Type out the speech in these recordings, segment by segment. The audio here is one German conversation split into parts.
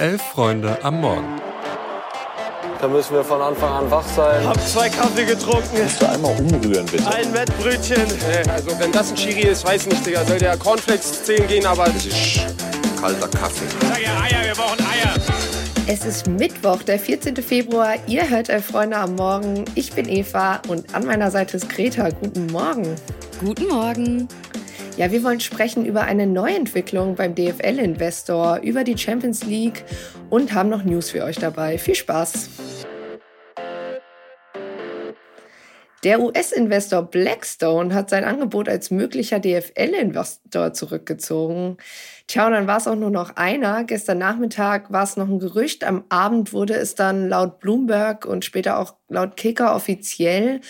Elf Freunde am Morgen. Da müssen wir von Anfang an wach sein. Hab zwei Kaffee getrunken. Kannst du einmal umrühren, bitte? Ein Wettbrötchen. Also wenn das ein Chiri ist, weiß nicht, Digga. Soll der Cornflakes 10 gehen, aber... Das ist Kalter Kaffee. Sag ja Eier, wir brauchen Eier. Es ist Mittwoch, der 14. Februar. Ihr hört Elf Freunde am Morgen. Ich bin Eva und an meiner Seite ist Greta. Guten Morgen. Guten Morgen. Ja, wir wollen sprechen über eine Neuentwicklung beim DFL-Investor, über die Champions League und haben noch News für euch dabei. Viel Spaß! Der US-Investor Blackstone hat sein Angebot als möglicher DFL-Investor zurückgezogen. Tja, und dann war es auch nur noch einer. Gestern Nachmittag war es noch ein Gerücht. Am Abend wurde es dann laut Bloomberg und später auch laut Kicker offiziell.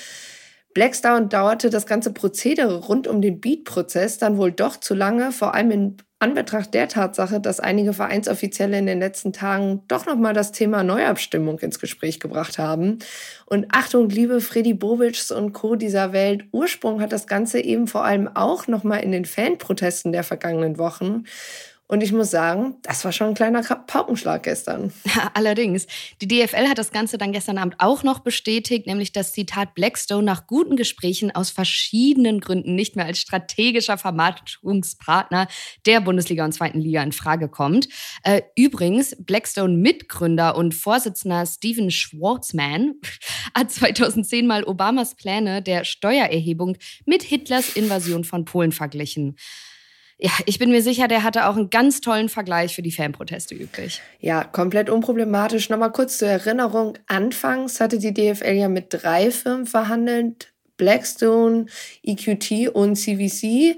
Blackstone dauerte das ganze Prozedere rund um den Beat-Prozess dann wohl doch zu lange, vor allem in Anbetracht der Tatsache, dass einige Vereinsoffizielle in den letzten Tagen doch nochmal das Thema Neuabstimmung ins Gespräch gebracht haben. Und Achtung, liebe Freddy Bobics und Co. dieser Welt, Ursprung hat das Ganze eben vor allem auch nochmal in den Fanprotesten der vergangenen Wochen. Und ich muss sagen, das war schon ein kleiner Paukenschlag gestern. Allerdings. Die DFL hat das Ganze dann gestern Abend auch noch bestätigt, nämlich dass Zitat Blackstone nach guten Gesprächen aus verschiedenen Gründen nicht mehr als strategischer Vermarktungspartner der Bundesliga und zweiten Liga in Frage kommt. Äh, übrigens, Blackstone-Mitgründer und Vorsitzender Steven Schwartzman hat 2010 mal Obamas Pläne der Steuererhebung mit Hitlers Invasion von Polen verglichen ja, ich bin mir sicher, der hatte auch einen ganz tollen Vergleich für die Fanproteste übrig. Ja, komplett unproblematisch. Nochmal kurz zur Erinnerung. Anfangs hatte die DFL ja mit drei Firmen verhandelt. Blackstone, EQT und CVC.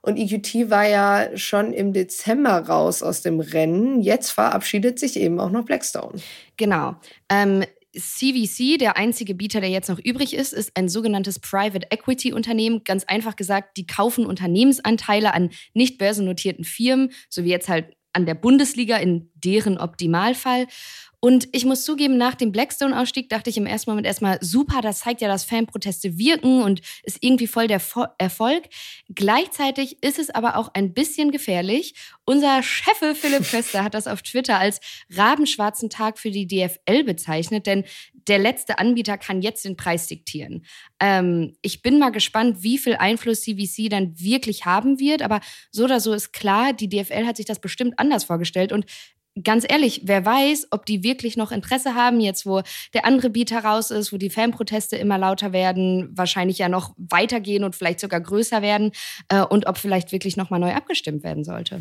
Und EQT war ja schon im Dezember raus aus dem Rennen. Jetzt verabschiedet sich eben auch noch Blackstone. Genau. Ähm, CVC, der einzige Bieter, der jetzt noch übrig ist, ist ein sogenanntes Private Equity Unternehmen. Ganz einfach gesagt, die kaufen Unternehmensanteile an nicht börsennotierten Firmen, so wie jetzt halt an der Bundesliga in deren Optimalfall. Und ich muss zugeben, nach dem Blackstone-Ausstieg dachte ich im ersten Moment erstmal, super, das zeigt ja, dass Fanproteste wirken und ist irgendwie voll der Fo Erfolg. Gleichzeitig ist es aber auch ein bisschen gefährlich. Unser Chef Philipp Köster hat das auf Twitter als rabenschwarzen Tag für die DFL bezeichnet, denn der letzte Anbieter kann jetzt den Preis diktieren. Ähm, ich bin mal gespannt, wie viel Einfluss CVC dann wirklich haben wird, aber so oder so ist klar, die DFL hat sich das bestimmt anders vorgestellt und ganz ehrlich, wer weiß, ob die wirklich noch Interesse haben, jetzt wo der andere Bieter raus ist, wo die Fanproteste immer lauter werden, wahrscheinlich ja noch weitergehen und vielleicht sogar größer werden äh, und ob vielleicht wirklich nochmal neu abgestimmt werden sollte.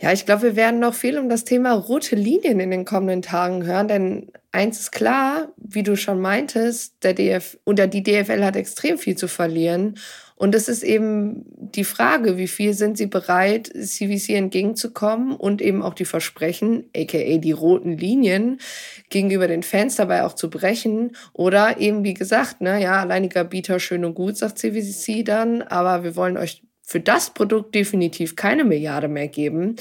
Ja, ich glaube, wir werden noch viel um das Thema rote Linien in den kommenden Tagen hören, denn eins ist klar, wie du schon meintest, der DF oder die DFL hat extrem viel zu verlieren und es ist eben die Frage, wie viel sind sie bereit, CVC entgegenzukommen und eben auch die Versprechen, aka die roten Linien, gegenüber den Fans dabei auch zu brechen. Oder eben, wie gesagt, ne, ja, alleiniger Bieter schön und gut, sagt CVC dann, aber wir wollen euch für das Produkt definitiv keine Milliarde mehr geben.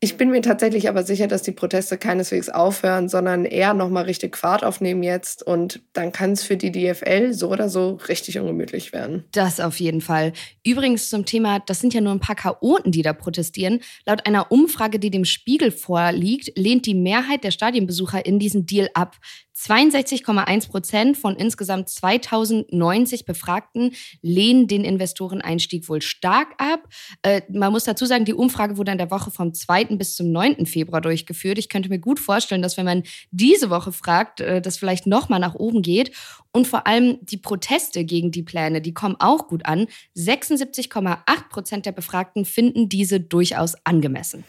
Ich bin mir tatsächlich aber sicher, dass die Proteste keineswegs aufhören, sondern eher nochmal richtig Fahrt aufnehmen jetzt und dann kann es für die DFL so oder so richtig ungemütlich werden. Das auf jeden Fall. Übrigens zum Thema, das sind ja nur ein paar Chaoten, die da protestieren. Laut einer Umfrage, die dem Spiegel vorliegt, lehnt die Mehrheit der Stadionbesucher in diesen Deal ab. 62,1 Prozent von insgesamt 2090 Befragten lehnen den Investoreneinstieg wohl stark ab. Äh, man muss dazu sagen, die Umfrage wurde in der Woche vom 2. bis zum 9. Februar durchgeführt. Ich könnte mir gut vorstellen, dass wenn man diese Woche fragt, äh, das vielleicht nochmal nach oben geht. Und vor allem die Proteste gegen die Pläne, die kommen auch gut an. 76,8 Prozent der Befragten finden diese durchaus angemessen.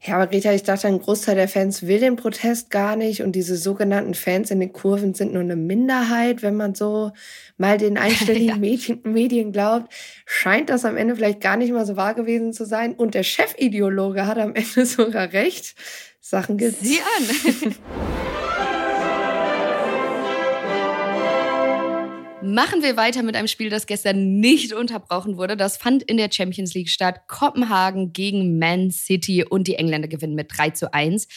Ja, aber Rita, ich dachte, ein Großteil der Fans will den Protest gar nicht und diese sogenannten Fans in den Kurven sind nur eine Minderheit, wenn man so mal den einstelligen ja. Medien, Medien glaubt. Scheint das am Ende vielleicht gar nicht mal so wahr gewesen zu sein und der Chefideologe hat am Ende sogar recht. Sachen gibt's. Sieh an. Machen wir weiter mit einem Spiel, das gestern nicht unterbrochen wurde. Das fand in der Champions League statt. Kopenhagen gegen Man City und die Engländer gewinnen mit 3 zu 1.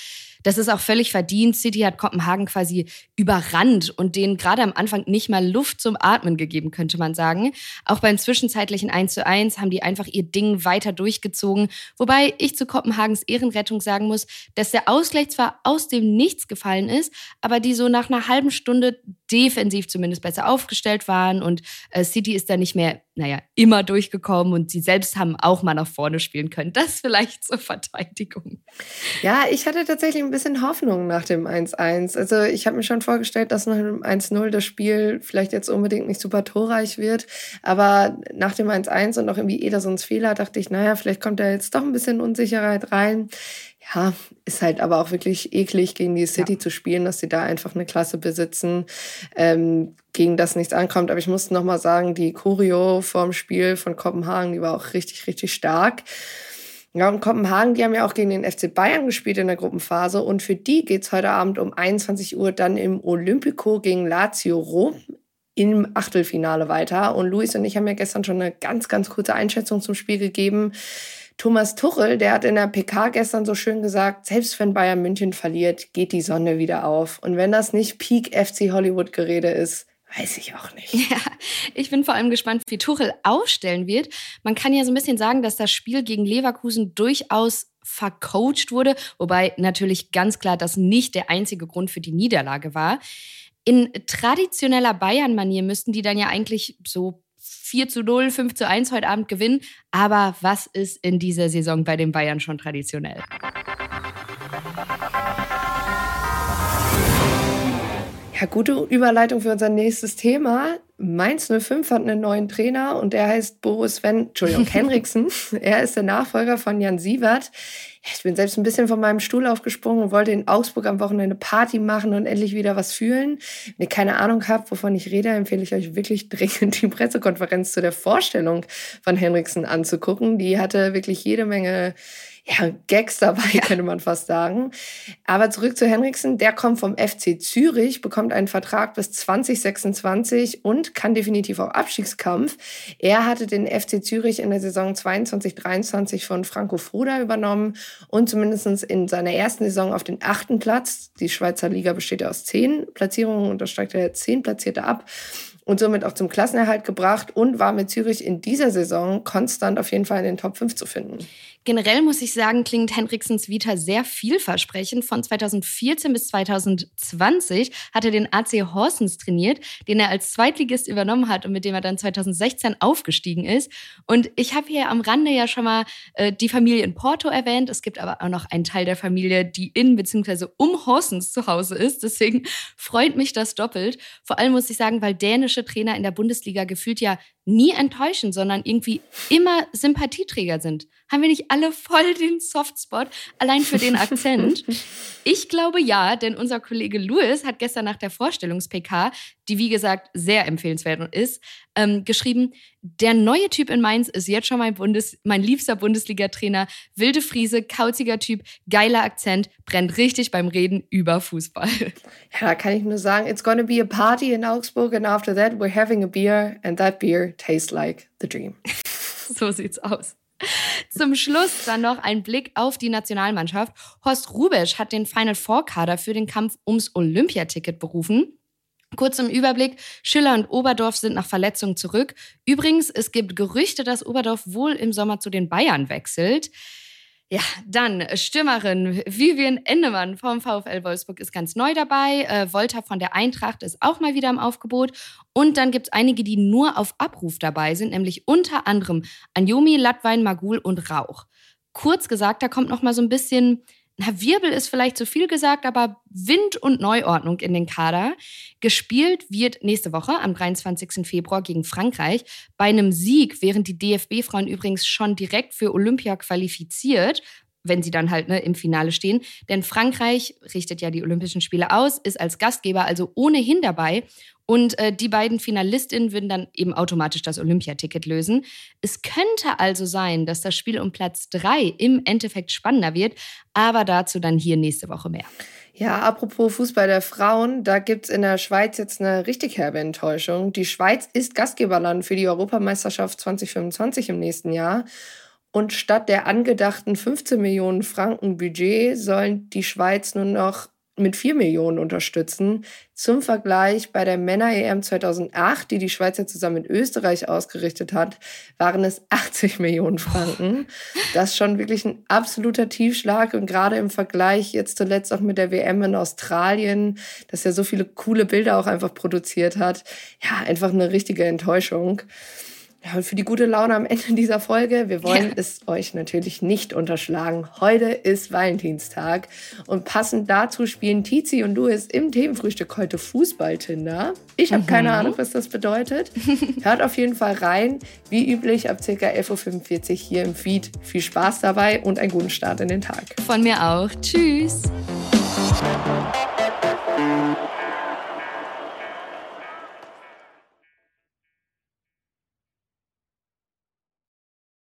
Das ist auch völlig verdient. City hat Kopenhagen quasi überrannt und denen gerade am Anfang nicht mal Luft zum Atmen gegeben, könnte man sagen. Auch beim zwischenzeitlichen 1 zu 1 haben die einfach ihr Ding weiter durchgezogen. Wobei ich zu Kopenhagens Ehrenrettung sagen muss, dass der Ausgleich zwar aus dem Nichts gefallen ist, aber die so nach einer halben Stunde defensiv zumindest besser aufgestellt waren und äh, City ist da nicht mehr, naja, immer durchgekommen und sie selbst haben auch mal nach vorne spielen können. Das vielleicht zur Verteidigung. Ja, ich hatte tatsächlich ein bisschen Hoffnung nach dem 1-1. Also ich habe mir schon vorgestellt, dass nach dem 1-0 das Spiel vielleicht jetzt unbedingt nicht super torreich wird, aber nach dem 1-1 und auch irgendwie Edersons Fehler dachte ich, naja, vielleicht kommt da jetzt doch ein bisschen Unsicherheit rein ja, ist halt aber auch wirklich eklig, gegen die City ja. zu spielen, dass sie da einfach eine Klasse besitzen, ähm, gegen das nichts ankommt. Aber ich muss noch mal sagen, die Choreo vorm Spiel von Kopenhagen, die war auch richtig, richtig stark. Ja, und Kopenhagen, die haben ja auch gegen den FC Bayern gespielt in der Gruppenphase. Und für die geht's heute Abend um 21 Uhr dann im Olympico gegen Lazio Rom im Achtelfinale weiter. Und Luis und ich haben ja gestern schon eine ganz, ganz kurze Einschätzung zum Spiel gegeben. Thomas Tuchel, der hat in der PK gestern so schön gesagt, selbst wenn Bayern München verliert, geht die Sonne wieder auf. Und wenn das nicht Peak FC Hollywood Gerede ist, weiß ich auch nicht. Ja, ich bin vor allem gespannt, wie Tuchel aufstellen wird. Man kann ja so ein bisschen sagen, dass das Spiel gegen Leverkusen durchaus vercoacht wurde, wobei natürlich ganz klar das nicht der einzige Grund für die Niederlage war. In traditioneller Bayern-Manier müssten die dann ja eigentlich so 4 zu 0, 5 zu 1 heute Abend gewinnen. Aber was ist in dieser Saison bei den Bayern schon traditionell? Ja, gute Überleitung für unser nächstes Thema. Mainz 05 hat einen neuen Trainer und der heißt Boris Sven, Entschuldigung, Henriksen. er ist der Nachfolger von Jan Sievert. Ich bin selbst ein bisschen von meinem Stuhl aufgesprungen und wollte in Augsburg am Wochenende Party machen und endlich wieder was fühlen. Wenn ihr keine Ahnung habt, wovon ich rede, empfehle ich euch wirklich dringend die Pressekonferenz zu der Vorstellung von Henriksen anzugucken. Die hatte wirklich jede Menge ja, Gags dabei, ja. könnte man fast sagen. Aber zurück zu Henriksen. Der kommt vom FC Zürich, bekommt einen Vertrag bis 2026 und kann definitiv auch Abstiegskampf. Er hatte den FC Zürich in der Saison 22-23 von Franco Foda übernommen und zumindest in seiner ersten Saison auf den achten Platz. Die Schweizer Liga besteht ja aus zehn Platzierungen und da steigt er zehn Platzierte ab und somit auch zum Klassenerhalt gebracht und war mit Zürich in dieser Saison konstant auf jeden Fall in den Top 5 zu finden. Generell muss ich sagen, klingt Henriksens Vita sehr vielversprechend. Von 2014 bis 2020 hat er den AC Horsens trainiert, den er als Zweitligist übernommen hat und mit dem er dann 2016 aufgestiegen ist. Und ich habe hier am Rande ja schon mal äh, die Familie in Porto erwähnt. Es gibt aber auch noch einen Teil der Familie, die in bzw. um Horsens zu Hause ist. Deswegen freut mich das doppelt. Vor allem muss ich sagen, weil dänische Trainer in der Bundesliga gefühlt ja nie enttäuschen, sondern irgendwie immer Sympathieträger sind. Haben wir nicht alle voll den Softspot, allein für den Akzent? Ich glaube ja, denn unser Kollege Louis hat gestern nach der Vorstellungs-PK, die wie gesagt sehr empfehlenswert ist, ähm, geschrieben, der neue Typ in Mainz ist jetzt schon mein, Bundes mein liebster Bundesliga-Trainer. Wilde Friese, kauziger Typ, geiler Akzent, brennt richtig beim Reden über Fußball. Ja, da kann ich nur sagen, it's gonna be a party in Augsburg and after that we're having a beer and that beer tastes like the dream. so sieht's aus. Zum Schluss dann noch ein Blick auf die Nationalmannschaft. Horst Rubesch hat den Final Four Kader für den Kampf ums Olympiaticket berufen. Kurz im Überblick, Schiller und Oberdorf sind nach Verletzung zurück. Übrigens, es gibt Gerüchte, dass Oberdorf wohl im Sommer zu den Bayern wechselt. Ja, dann Stürmerin Vivian Endemann vom VfL Wolfsburg ist ganz neu dabei. Äh, Volta von der Eintracht ist auch mal wieder im Aufgebot. Und dann gibt es einige, die nur auf Abruf dabei sind, nämlich unter anderem Anjomi, Latwein, Magul und Rauch. Kurz gesagt, da kommt noch mal so ein bisschen na, Wirbel ist vielleicht zu viel gesagt, aber Wind und Neuordnung in den Kader. Gespielt wird nächste Woche am 23. Februar gegen Frankreich. Bei einem Sieg wären die DFB-Frauen übrigens schon direkt für Olympia qualifiziert, wenn sie dann halt ne, im Finale stehen. Denn Frankreich richtet ja die Olympischen Spiele aus, ist als Gastgeber also ohnehin dabei. Und äh, die beiden Finalistinnen würden dann eben automatisch das Olympiaticket lösen. Es könnte also sein, dass das Spiel um Platz drei im Endeffekt spannender wird, aber dazu dann hier nächste Woche mehr. Ja, apropos Fußball der Frauen, da gibt es in der Schweiz jetzt eine richtig herbe Enttäuschung. Die Schweiz ist Gastgeberland für die Europameisterschaft 2025 im nächsten Jahr. Und statt der angedachten 15 Millionen Franken Budget sollen die Schweiz nur noch mit 4 Millionen unterstützen. Zum Vergleich bei der Männer-EM 2008, die die Schweiz ja zusammen mit Österreich ausgerichtet hat, waren es 80 Millionen Franken. Das ist schon wirklich ein absoluter Tiefschlag und gerade im Vergleich jetzt zuletzt auch mit der WM in Australien, das ja so viele coole Bilder auch einfach produziert hat. Ja, einfach eine richtige Enttäuschung. Ja, und für die gute Laune am Ende dieser Folge, wir wollen ja. es euch natürlich nicht unterschlagen. Heute ist Valentinstag und passend dazu spielen Tizi und Louis im Themenfrühstück heute Fußballtinder. Ich habe mhm. keine Ahnung, was das bedeutet. Hört auf jeden Fall rein. Wie üblich ab ca. 11.45 Uhr hier im Feed. Viel Spaß dabei und einen guten Start in den Tag. Von mir auch. Tschüss.